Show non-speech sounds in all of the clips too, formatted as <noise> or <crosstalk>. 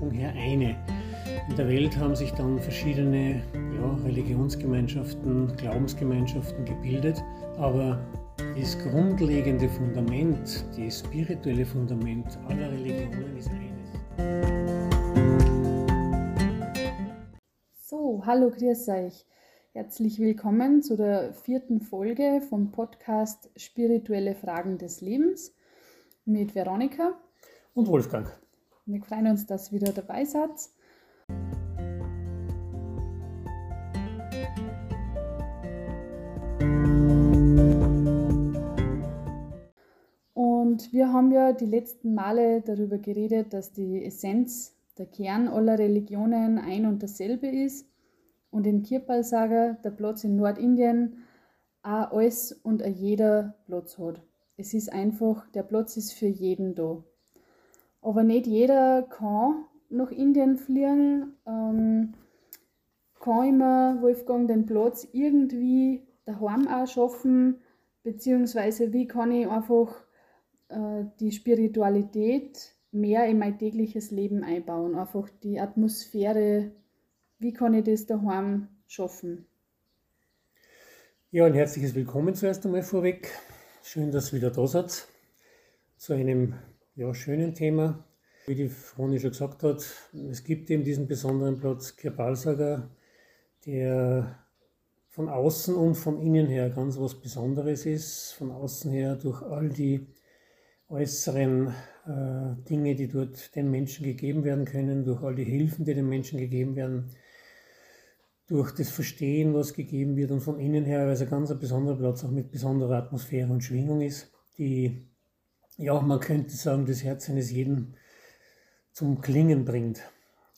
Her eine. In der Welt haben sich dann verschiedene ja, Religionsgemeinschaften, Glaubensgemeinschaften gebildet, aber das grundlegende Fundament, das spirituelle Fundament aller Religionen ist eines. So, hallo, grüß euch. Herzlich willkommen zu der vierten Folge vom Podcast Spirituelle Fragen des Lebens mit Veronika und Wolfgang. Wir freuen uns, dass ihr wieder dabei seid. Und wir haben ja die letzten Male darüber geredet, dass die Essenz, der Kern aller Religionen ein und dasselbe ist und in Kirpal-Saga der Platz in Nordindien auch alles und auch jeder Platz hat. Es ist einfach, der Platz ist für jeden da. Aber nicht jeder kann nach Indien fliegen, ähm, kann immer Wolfgang den Platz irgendwie daheim auch schaffen, beziehungsweise wie kann ich einfach äh, die Spiritualität mehr in mein tägliches Leben einbauen, einfach die Atmosphäre wie kann ich das daheim schaffen? Ja, ein herzliches Willkommen zuerst einmal vorweg. Schön, dass ihr wieder da seid zu einem ja, schönen Thema. Wie die Froni schon gesagt hat, es gibt eben diesen besonderen Platz Kirbalsaga, der von außen und von innen her ganz was Besonderes ist. Von außen her durch all die äußeren äh, Dinge, die dort den Menschen gegeben werden können, durch all die Hilfen, die den Menschen gegeben werden, durch das Verstehen, was gegeben wird und von innen her, weil es ein ganz besonderer Platz auch mit besonderer Atmosphäre und Schwingung ist, die, ja, man könnte sagen, das Herz eines jeden zum Klingen bringt.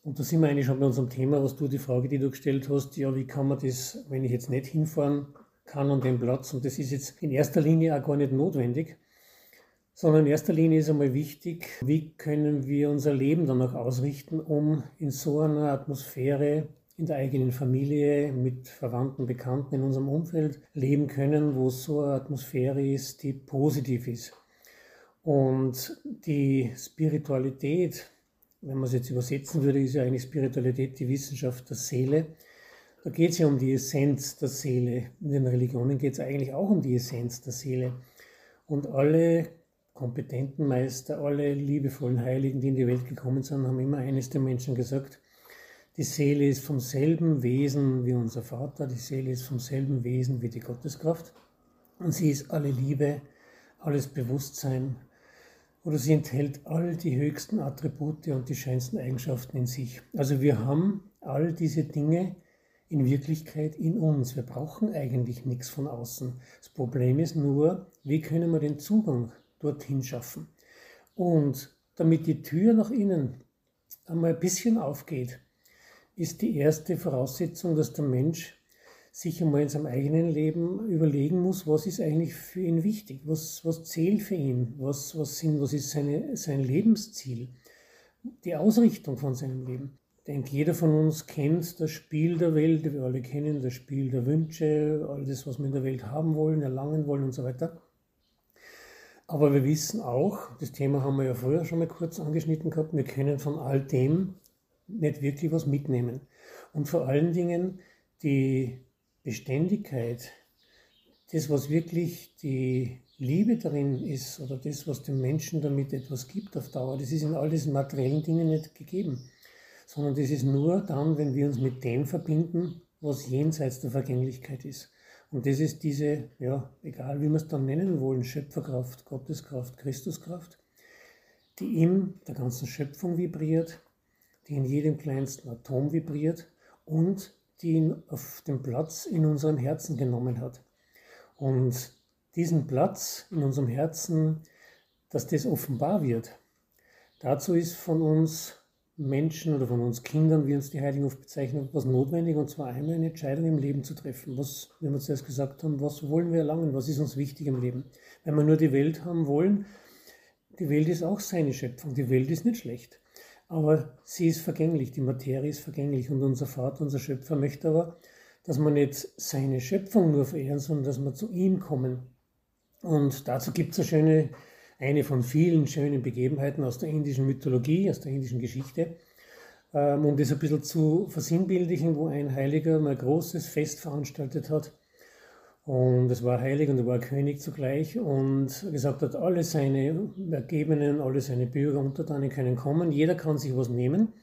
Und da sind wir eigentlich schon bei unserem Thema, was du, die Frage, die du gestellt hast, ja, wie kann man das, wenn ich jetzt nicht hinfahren kann an den Platz, und das ist jetzt in erster Linie auch gar nicht notwendig, sondern in erster Linie ist einmal wichtig, wie können wir unser Leben dann auch ausrichten, um in so einer Atmosphäre in der eigenen Familie, mit Verwandten, Bekannten in unserem Umfeld leben können, wo so eine Atmosphäre ist, die positiv ist. Und die Spiritualität, wenn man es jetzt übersetzen würde, ist ja eigentlich Spiritualität die Wissenschaft der Seele. Da geht es ja um die Essenz der Seele. In den Religionen geht es eigentlich auch um die Essenz der Seele. Und alle kompetenten Meister, alle liebevollen Heiligen, die in die Welt gekommen sind, haben immer eines den Menschen gesagt, die Seele ist vom selben Wesen wie unser Vater, die Seele ist vom selben Wesen wie die Gotteskraft und sie ist alle Liebe, alles Bewusstsein oder sie enthält all die höchsten Attribute und die schönsten Eigenschaften in sich. Also wir haben all diese Dinge in Wirklichkeit in uns. Wir brauchen eigentlich nichts von außen. Das Problem ist nur, wie können wir den Zugang dorthin schaffen? Und damit die Tür nach innen einmal ein bisschen aufgeht, ist die erste Voraussetzung, dass der Mensch sich einmal in seinem eigenen Leben überlegen muss, was ist eigentlich für ihn wichtig, was, was zählt für ihn, was, was, sind, was ist seine, sein Lebensziel, die Ausrichtung von seinem Leben. Ich denke, jeder von uns kennt das Spiel der Welt, wir alle kennen das Spiel der Wünsche, all das, was wir in der Welt haben wollen, erlangen wollen und so weiter. Aber wir wissen auch, das Thema haben wir ja vorher schon mal kurz angeschnitten gehabt, wir können von all dem nicht wirklich was mitnehmen. Und vor allen Dingen die Beständigkeit, das, was wirklich die Liebe darin ist oder das, was dem Menschen damit etwas gibt auf Dauer, das ist in all diesen materiellen Dingen nicht gegeben, sondern das ist nur dann, wenn wir uns mit dem verbinden, was jenseits der Vergänglichkeit ist. Und das ist diese, ja, egal wie wir es dann nennen wollen, Schöpferkraft, Gotteskraft, Christuskraft, die in der ganzen Schöpfung vibriert, die in jedem kleinsten Atom vibriert und die ihn auf den Platz in unserem Herzen genommen hat. Und diesen Platz in unserem Herzen, dass das offenbar wird, dazu ist von uns Menschen oder von uns Kindern, wie uns die Heiligen oft bezeichnen, was notwendig, und zwar einmal eine Entscheidung im Leben zu treffen. Was, wie wir zuerst gesagt haben, was wollen wir erlangen, was ist uns wichtig im Leben? Wenn wir nur die Welt haben wollen, die Welt ist auch seine Schöpfung, die Welt ist nicht schlecht. Aber sie ist vergänglich, die Materie ist vergänglich und unser Vater, unser Schöpfer möchte aber, dass wir nicht seine Schöpfung nur verehren, sondern dass wir zu ihm kommen. Und dazu gibt es eine schöne, eine von vielen schönen Begebenheiten aus der indischen Mythologie, aus der indischen Geschichte. ähm, um das ein bisschen zu versinnbildlichen, wo ein Heiliger mal ein großes Fest veranstaltet hat. Und es war heilig und er war König zugleich und gesagt hat, alle seine Ergebenen, alle seine Bürger, Untertanen können kommen, jeder kann sich was nehmen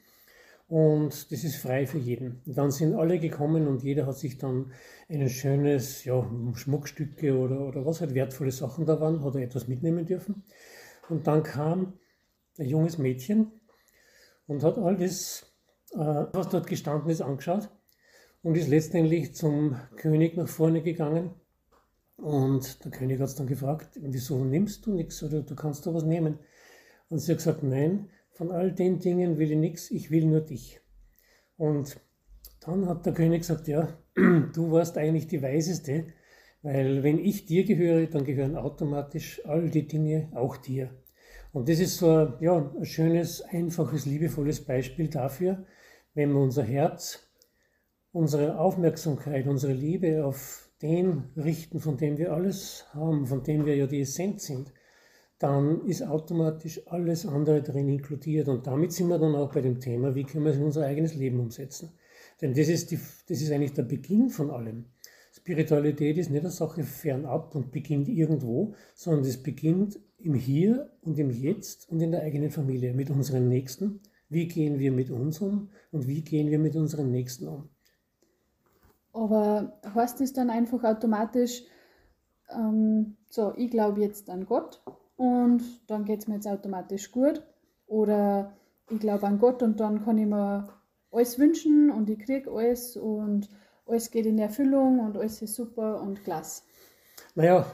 und das ist frei für jeden. Und dann sind alle gekommen und jeder hat sich dann ein schönes, ja, Schmuckstücke oder, oder was halt wertvolle Sachen da waren, hat er etwas mitnehmen dürfen. Und dann kam ein junges Mädchen und hat all das, äh, was dort gestanden ist, angeschaut und ist letztendlich zum König nach vorne gegangen. Und der König hat es dann gefragt, wieso nimmst du nichts oder du kannst da was nehmen? Und sie hat gesagt, nein, von all den Dingen will ich nichts, ich will nur dich. Und dann hat der König gesagt, ja, <clears throat> du warst eigentlich die Weiseste, weil wenn ich dir gehöre, dann gehören automatisch all die Dinge auch dir. Und das ist so ein, ja, ein schönes, einfaches, liebevolles Beispiel dafür, wenn wir unser Herz, unsere Aufmerksamkeit, unsere Liebe auf den richten, von dem wir alles haben, von dem wir ja die Essenz sind, dann ist automatisch alles andere drin inkludiert. Und damit sind wir dann auch bei dem Thema, wie können wir es in unser eigenes Leben umsetzen. Denn das ist, die, das ist eigentlich der Beginn von allem. Spiritualität ist nicht eine Sache fernab und beginnt irgendwo, sondern es beginnt im Hier und im Jetzt und in der eigenen Familie, mit unseren Nächsten. Wie gehen wir mit uns um und wie gehen wir mit unseren Nächsten um? Aber heißt es dann einfach automatisch, ähm, so, ich glaube jetzt an Gott und dann geht es mir jetzt automatisch gut? Oder ich glaube an Gott und dann kann ich mir alles wünschen und ich kriege alles und alles geht in Erfüllung und alles ist super und klasse. Naja,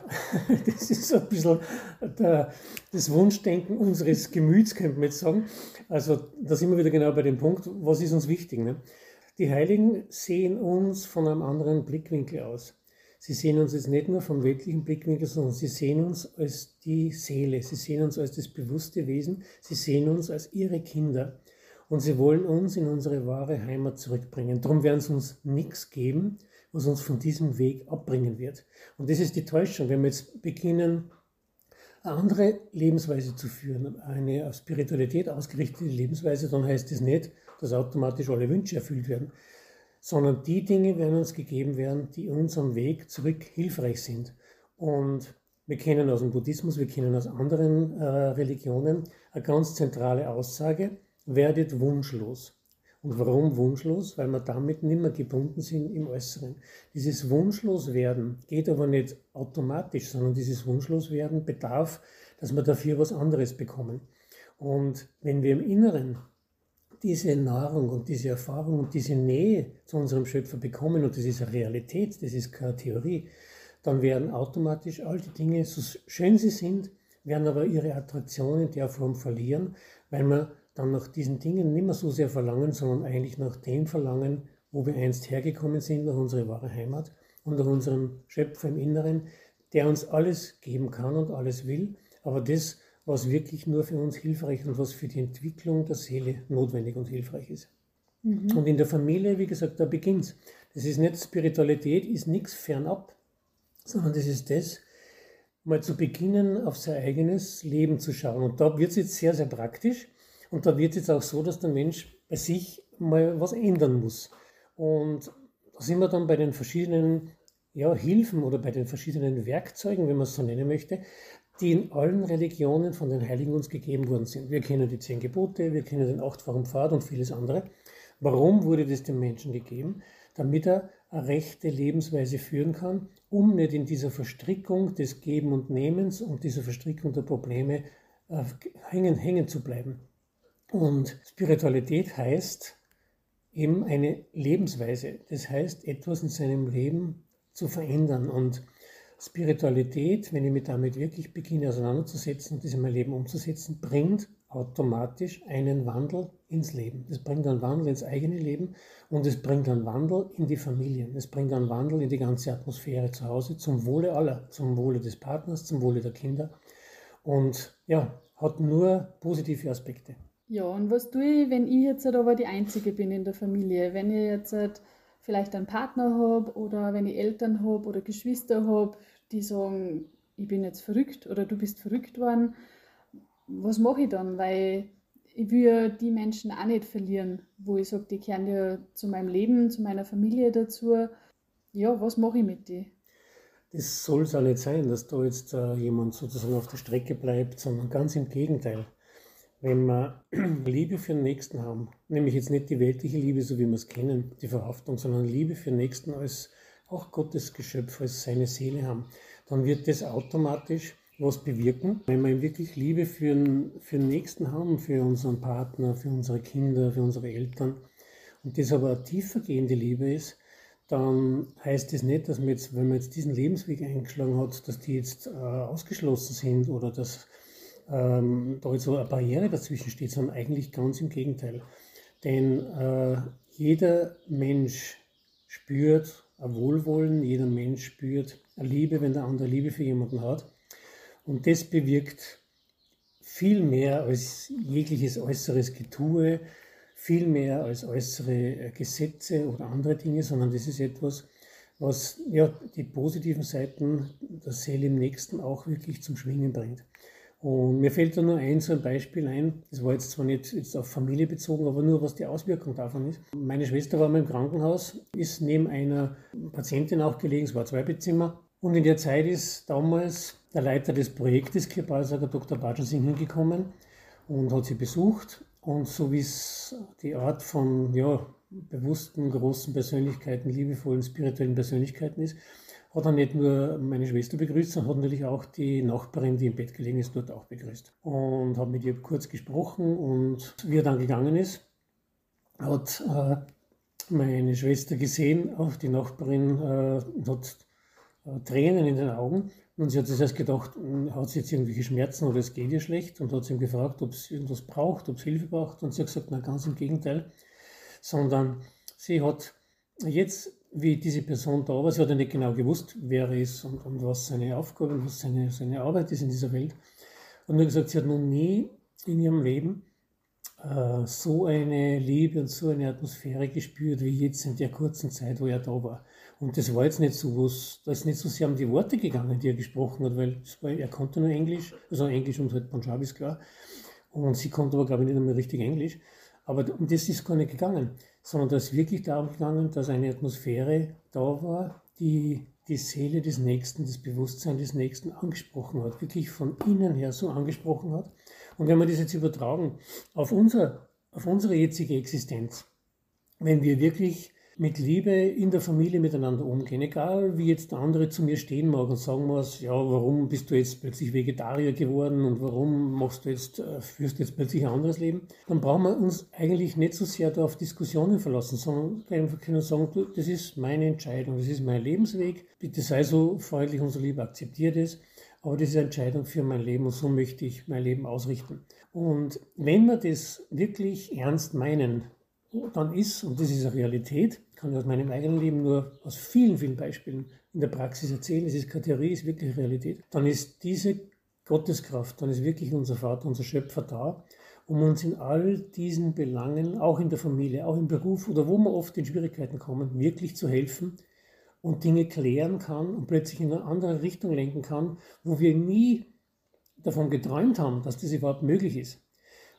<laughs> das ist so ein bisschen der, das Wunschdenken unseres Gemüts, könnte man jetzt sagen. Also da sind wir wieder genau bei dem Punkt, was ist uns wichtig. Ne? Die Heiligen sehen uns von einem anderen Blickwinkel aus. Sie sehen uns jetzt nicht nur vom weltlichen Blickwinkel, sondern sie sehen uns als die Seele, sie sehen uns als das bewusste Wesen, sie sehen uns als ihre Kinder und sie wollen uns in unsere wahre Heimat zurückbringen. Darum werden sie uns nichts geben, was uns von diesem Weg abbringen wird. Und das ist die Täuschung, wenn wir jetzt beginnen, eine andere Lebensweise zu führen, eine auf Spiritualität ausgerichtete Lebensweise, dann heißt das nicht, dass automatisch alle Wünsche erfüllt werden, sondern die Dinge werden uns gegeben werden, die uns am Weg zurück hilfreich sind. Und wir kennen aus dem Buddhismus, wir kennen aus anderen äh, Religionen eine ganz zentrale Aussage, werdet wunschlos. Und warum wunschlos? Weil wir damit nicht mehr gebunden sind im Äußeren. Dieses Wunschloswerden geht aber nicht automatisch, sondern dieses Wunschloswerden bedarf, dass wir dafür was anderes bekommen. Und wenn wir im Inneren diese Nahrung und diese Erfahrung und diese Nähe zu unserem Schöpfer bekommen, und das ist eine Realität, das ist keine Theorie, dann werden automatisch all die Dinge, so schön sie sind, werden aber ihre Attraktion in der Form verlieren, weil wir dann nach diesen Dingen nicht mehr so sehr verlangen, sondern eigentlich nach dem verlangen, wo wir einst hergekommen sind, nach unserer wahren Heimat und nach unserem Schöpfer im Inneren, der uns alles geben kann und alles will, aber das, was wirklich nur für uns hilfreich und was für die Entwicklung der Seele notwendig und hilfreich ist. Mhm. Und in der Familie, wie gesagt, da beginnt Das ist nicht Spiritualität, ist nichts fernab, sondern das ist das, mal zu beginnen, auf sein eigenes Leben zu schauen. Und da wird es jetzt sehr, sehr praktisch. Und da wird es jetzt auch so, dass der Mensch bei sich mal was ändern muss. Und da sind wir dann bei den verschiedenen ja, Hilfen oder bei den verschiedenen Werkzeugen, wenn man es so nennen möchte, die in allen Religionen von den Heiligen uns gegeben worden sind. Wir kennen die zehn Gebote, wir kennen den achtfachen Pfad und vieles andere. Warum wurde das dem Menschen gegeben? Damit er eine rechte Lebensweise führen kann, um nicht in dieser Verstrickung des Geben und Nehmens und dieser Verstrickung der Probleme äh, hängen, hängen zu bleiben. Und Spiritualität heißt eben eine Lebensweise. Das heißt, etwas in seinem Leben zu verändern. Und Spiritualität, wenn ich mich damit wirklich beginne auseinanderzusetzen und das in mein Leben umzusetzen, bringt automatisch einen Wandel ins Leben. Das bringt einen Wandel ins eigene Leben und es bringt einen Wandel in die Familien. Es bringt einen Wandel in die ganze Atmosphäre zu Hause zum Wohle aller, zum Wohle des Partners, zum Wohle der Kinder. Und ja, hat nur positive Aspekte. Ja, und was tue ich, wenn ich jetzt halt aber die Einzige bin in der Familie? Wenn ich jetzt halt vielleicht einen Partner habe oder wenn ich Eltern habe oder Geschwister habe, die sagen, ich bin jetzt verrückt oder du bist verrückt worden, was mache ich dann? Weil ich will ja die Menschen auch nicht verlieren, wo ich sage, die kehren ja zu meinem Leben, zu meiner Familie dazu. Ja, was mache ich mit denen? Das soll es auch nicht sein, dass da jetzt äh, jemand sozusagen auf der Strecke bleibt, sondern ganz im Gegenteil. Wenn wir <clears throat> Liebe für den Nächsten haben, nämlich jetzt nicht die weltliche Liebe, so wie wir es kennen, die Verhaftung, sondern Liebe für den Nächsten als auch Gottes Geschöpf, als seine Seele haben, dann wird das automatisch was bewirken, wenn wir wirklich Liebe für den, für den Nächsten haben, für unseren Partner, für unsere Kinder, für unsere Eltern und das aber eine tiefergehende Liebe ist, dann heißt das nicht, dass man jetzt, wenn man jetzt diesen Lebensweg eingeschlagen hat, dass die jetzt äh, ausgeschlossen sind oder dass ähm, da jetzt so eine Barriere dazwischen steht, sondern eigentlich ganz im Gegenteil. Denn äh, jeder Mensch spürt ein Wohlwollen, jeder Mensch spürt eine Liebe, wenn der andere Liebe für jemanden hat. Und das bewirkt viel mehr als jegliches äußeres Getue, viel mehr als äußere äh, Gesetze oder andere Dinge, sondern das ist etwas, was ja die positiven Seiten der Seele im Nächsten auch wirklich zum Schwingen bringt. Und mir fällt da nur ein so ein Beispiel ein, das war jetzt zwar nicht jetzt auf Familie bezogen, aber nur was die Auswirkung davon ist. Meine Schwester war mal im Krankenhaus, ist neben einer Patientin auch gelegen, es war zwei Bettzimmer. Und in der Zeit ist damals der Leiter des Projektes Kirbalsager Dr. Batschensing hingekommen und hat sie besucht. Und so wie es die Art von ja, bewussten, großen Persönlichkeiten, liebevollen, spirituellen Persönlichkeiten ist, hat er nicht nur meine Schwester begrüßt, sondern hat natürlich auch die Nachbarin, die im Bett gelegen ist, dort auch begrüßt. Und hat mit ihr kurz gesprochen und wie er dann gegangen ist, hat äh, meine Schwester gesehen, auch die Nachbarin äh, hat äh, Tränen in den Augen. Und sie hat sich erst gedacht, hm, hat sie jetzt irgendwelche Schmerzen oder es geht ihr schlecht und hat sie ihm gefragt, ob sie irgendwas braucht, ob sie Hilfe braucht. Und sie hat gesagt, na ganz im Gegenteil, sondern sie hat jetzt, wie diese Person da war, sie hat ja nicht genau gewusst, wer er ist und, und was seine Aufgabe und was seine, seine Arbeit ist in dieser Welt. Und nur gesagt, sie hat noch nie in ihrem Leben äh, so eine Liebe und so eine Atmosphäre gespürt, wie jetzt in der kurzen Zeit, wo er da war. Und das war jetzt nicht so, was, da ist nicht so sehr um die Worte gegangen, die er gesprochen hat, weil war, er konnte nur Englisch, also Englisch und halt Punjabi ist klar. Und sie konnte aber, glaube ich, nicht einmal richtig Englisch. Aber um das ist gar nicht gegangen, sondern da ist wirklich darum gegangen, dass eine Atmosphäre da war, die die Seele des Nächsten, das Bewusstsein des Nächsten angesprochen hat, wirklich von innen her so angesprochen hat. Und wenn wir das jetzt übertragen auf, unser, auf unsere jetzige Existenz, wenn wir wirklich mit Liebe in der Familie miteinander umgehen. Egal, wie jetzt der andere zu mir stehen mag und sagen muss, ja, warum bist du jetzt plötzlich Vegetarier geworden und warum machst du jetzt, äh, führst du jetzt plötzlich ein anderes Leben, dann brauchen wir uns eigentlich nicht so sehr da auf Diskussionen verlassen, sondern einfach können sagen, du, das ist meine Entscheidung, das ist mein Lebensweg, bitte sei so freundlich und so lieb, akzeptiere das. Aber das ist eine Entscheidung für mein Leben und so möchte ich mein Leben ausrichten. Und wenn wir das wirklich ernst meinen, dann ist, und das ist eine Realität, kann ich aus meinem eigenen Leben nur aus vielen, vielen Beispielen in der Praxis erzählen, es ist keine Theorie, es ist wirklich Realität, dann ist diese Gotteskraft, dann ist wirklich unser Vater, unser Schöpfer da, um uns in all diesen Belangen, auch in der Familie, auch im Beruf oder wo wir oft in Schwierigkeiten kommen, wirklich zu helfen und Dinge klären kann und plötzlich in eine andere Richtung lenken kann, wo wir nie davon geträumt haben, dass das überhaupt möglich ist.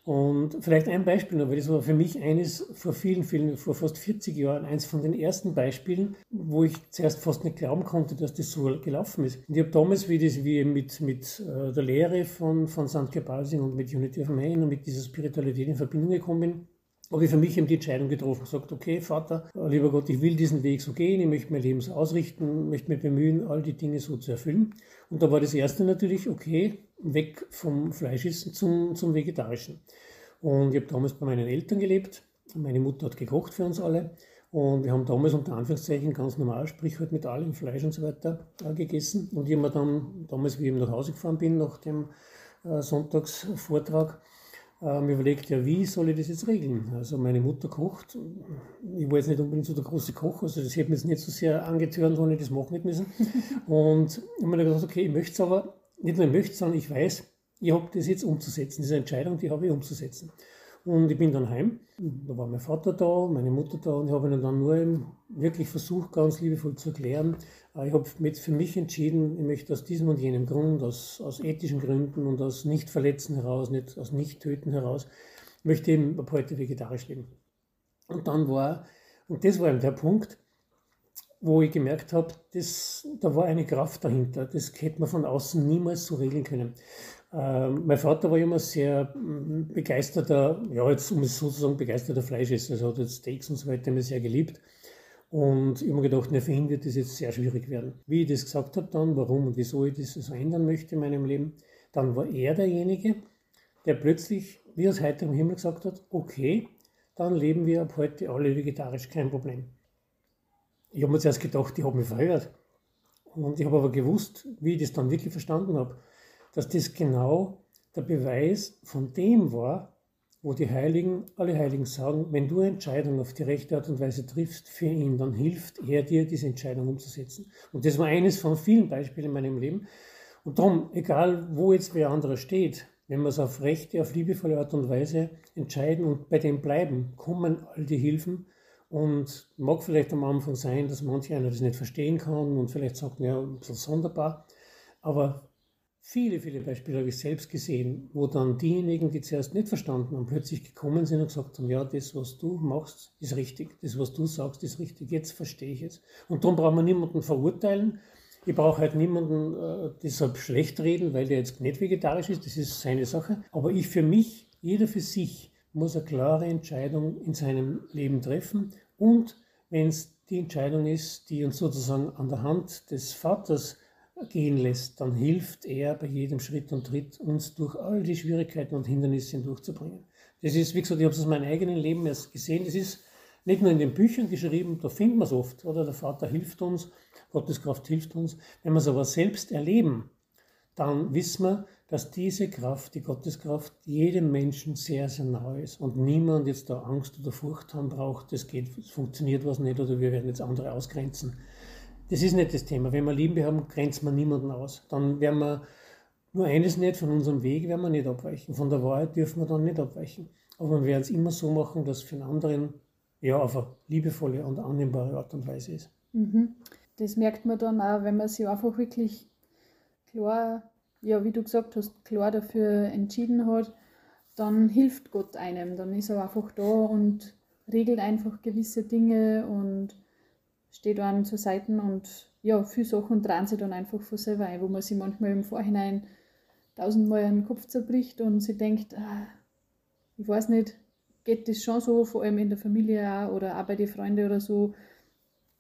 Und vielleicht ein Beispiel noch, weil das war für mich eines vor vielen, vielen, vor fast 40 Jahren, eins von den ersten Beispielen, wo ich zuerst fast nicht glauben konnte, dass das so gelaufen ist. Und ich habe damals, wie das, wie mit, mit äh, der Lehre von, von St. Gebasing und mit Unity of Man und mit dieser Spiritualität in Verbindung gekommen bin, habe ich für mich eben die Entscheidung getroffen, gesagt, okay, Vater, lieber Gott, ich will diesen Weg so gehen, ich möchte mein Leben so ausrichten, möchte mich bemühen, all die Dinge so zu erfüllen. Und da war das erste natürlich, okay, weg vom Fleischessen zum, zum Vegetarischen. Und ich habe damals bei meinen Eltern gelebt. Meine Mutter hat gekocht für uns alle. Und wir haben damals unter Anführungszeichen ganz normal, sprich halt mit allem Fleisch und so weiter äh, gegessen. Und ich habe mir dann, damals, wie ich nach Hause gefahren bin, nach dem äh, Sonntagsvortrag, ähm, überlegt, ja, wie soll ich das jetzt regeln? Also meine Mutter kocht. Ich war jetzt nicht unbedingt so der große Koch, also das hätte mir jetzt nicht so sehr angetörnt, wenn ich das machen hätte müssen. <laughs> Und ich habe mir gedacht, okay, ich möchte es aber nicht nur möchte, sondern ich weiß, ich habe das jetzt umzusetzen. Diese Entscheidung, die habe ich umzusetzen. Und ich bin dann heim. Da war mein Vater da, meine Mutter da und ich habe ihnen dann nur wirklich versucht, ganz liebevoll zu erklären. Äh, ich habe für mich entschieden, ich möchte aus diesem und jenem Grund, aus, aus ethischen Gründen und aus Nicht-Verletzen heraus, nicht aus Nicht-Töten heraus, möchte eben ab heute vegetarisch leben. Und dann war, und das war eben der Punkt, wo ich gemerkt habe, da war eine Kraft dahinter. Das hätte man von außen niemals so regeln können. Ähm, mein Vater war immer sehr mm, begeisterter, ja, jetzt um es sozusagen begeisterter Fleischesser, also hat jetzt Steaks und so weiter immer sehr geliebt. Und ich habe mir gedacht, ne, für ihn wird das jetzt sehr schwierig werden. Wie ich das gesagt habe dann, warum und wieso ich das so ändern möchte in meinem Leben, dann war er derjenige, der plötzlich, wie aus heiterem Himmel gesagt hat, okay, dann leben wir ab heute alle vegetarisch, kein Problem. Ich habe mir zuerst gedacht, ich habe mich verhört. Und ich habe aber gewusst, wie ich das dann wirklich verstanden habe, dass das genau der Beweis von dem war, wo die Heiligen, alle Heiligen sagen, wenn du eine Entscheidung auf die rechte Art und Weise triffst für ihn, dann hilft er dir, diese Entscheidung umzusetzen. Und das war eines von vielen Beispielen in meinem Leben. Und darum, egal wo jetzt wer anderer steht, wenn wir es auf rechte, auf liebevolle Art und Weise entscheiden und bei dem bleiben, kommen all die Hilfen. Und mag vielleicht am Anfang sein, dass manche einer das nicht verstehen kann und vielleicht sagt, ja, ein bisschen sonderbar. Aber Viele, viele Beispiele habe ich selbst gesehen, wo dann diejenigen, die zuerst nicht verstanden haben, plötzlich gekommen sind und gesagt haben, ja, das, was du machst, ist richtig. Das, was du sagst, ist richtig. Jetzt verstehe ich es. Und darum braucht man niemanden verurteilen. Ich brauche halt niemanden äh, deshalb schlecht reden, weil der jetzt nicht vegetarisch ist. Das ist seine Sache. Aber ich für mich, jeder für sich, muss eine klare Entscheidung in seinem Leben treffen. Und wenn es die Entscheidung ist, die uns sozusagen an der Hand des Vaters gehen lässt, dann hilft er bei jedem Schritt und Tritt uns durch all die Schwierigkeiten und Hindernisse hindurchzubringen. Das ist, wie gesagt, ich habe es aus meinem eigenen Leben erst gesehen, das ist nicht nur in den Büchern geschrieben, da finden wir es oft, oder der Vater hilft uns, Gottes Kraft hilft uns. Wenn wir es aber selbst erleben, dann wissen wir, dass diese Kraft, die Gotteskraft, jedem Menschen sehr, sehr nahe ist und niemand jetzt da Angst oder Furcht haben braucht, das geht, es funktioniert was nicht oder wir werden jetzt andere ausgrenzen. Das ist nicht das Thema. Wenn wir Liebe haben, grenzt man niemanden aus. Dann werden wir nur eines nicht, von unserem Weg werden wir nicht abweichen. Von der Wahrheit dürfen wir dann nicht abweichen. Aber wir werden es immer so machen, dass es für den anderen ja, auf eine liebevolle und annehmbare Art und Weise ist. Mhm. Das merkt man dann auch, wenn man sich einfach wirklich klar, ja, wie du gesagt hast, klar dafür entschieden hat, dann hilft Gott einem. Dann ist er einfach da und regelt einfach gewisse Dinge und steht einem zur Seite und ja, viele Sachen drehen sich dann einfach von selber ein, wo man sich manchmal im Vorhinein tausendmal den Kopf zerbricht und sie denkt, ah, ich weiß nicht, geht das schon so, vor allem in der Familie auch oder auch bei den Freunden oder so,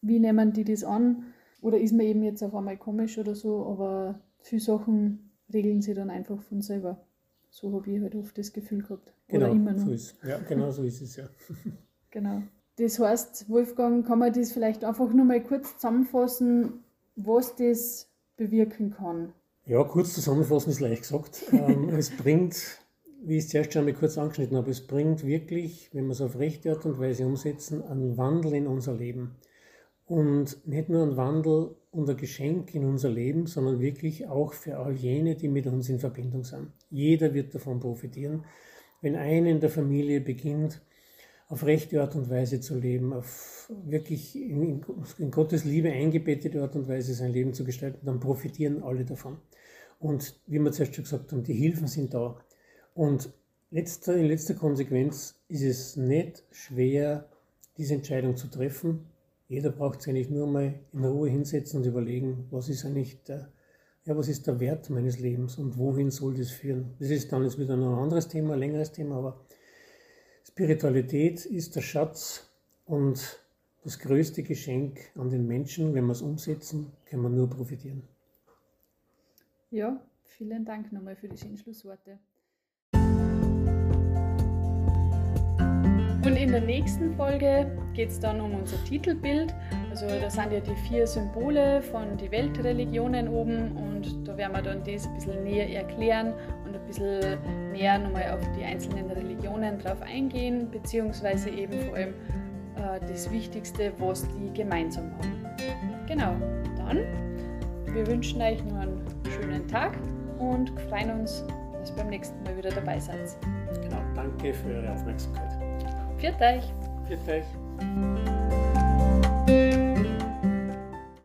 wie nehmen die das an? Oder ist man eben jetzt auf einmal komisch oder so, aber viele Sachen regeln sie dann einfach von selber. So habe ich halt oft das Gefühl gehabt. Genau, oder immer noch. So ist, ja, genau so ist es ja. <laughs> genau. Das heißt, Wolfgang, kann man das vielleicht einfach nur mal kurz zusammenfassen, was das bewirken kann? Ja, kurz zusammenfassen ist leicht gesagt. <laughs> ähm, es bringt, wie ich es zuerst schon einmal kurz angeschnitten habe, es bringt wirklich, wenn wir es auf rechte Art und Weise umsetzen, einen Wandel in unser Leben. Und nicht nur ein Wandel und ein Geschenk in unser Leben, sondern wirklich auch für all jene, die mit uns in Verbindung sind. Jeder wird davon profitieren. Wenn einer in der Familie beginnt, auf rechte Art und Weise zu leben, auf wirklich in, in, Gottes Liebe eingebettete Art und Weise sein Leben zu gestalten, dann profitieren alle davon. Und wie wir zuerst schon gesagt haben, die Hilfen sind da. Und letzter, in letzter Konsequenz ist es nicht schwer, diese Entscheidung zu treffen. Jeder braucht sich eigentlich nur mal in Ruhe hinsetzen und überlegen, was ist eigentlich der, ja, was ist der Wert meines Lebens und wohin soll das führen. Das ist dann jetzt wieder ein anderes Thema, ein längeres Thema, aber Spiritualität ist der Schatz und das größte Geschenk an den Menschen. Wenn wir es umsetzen, können wir nur profitieren. Ja, vielen Dank nochmal für die schönen Schlussworte. Der nächsten Folge geht es dann um unser Titelbild. Also da sind ja die vier Symbole von den Weltreligionen oben und da werden wir dann das ein bisschen näher erklären und ein bisschen näher nochmal auf die einzelnen Religionen drauf eingehen, beziehungsweise eben vor allem äh, das Wichtigste, was die gemeinsam haben. Genau, dann, wir wünschen euch nur einen schönen Tag und freuen uns, dass ihr beim nächsten Mal wieder dabei seid. Genau, danke für eure Aufmerksamkeit. Viert euch.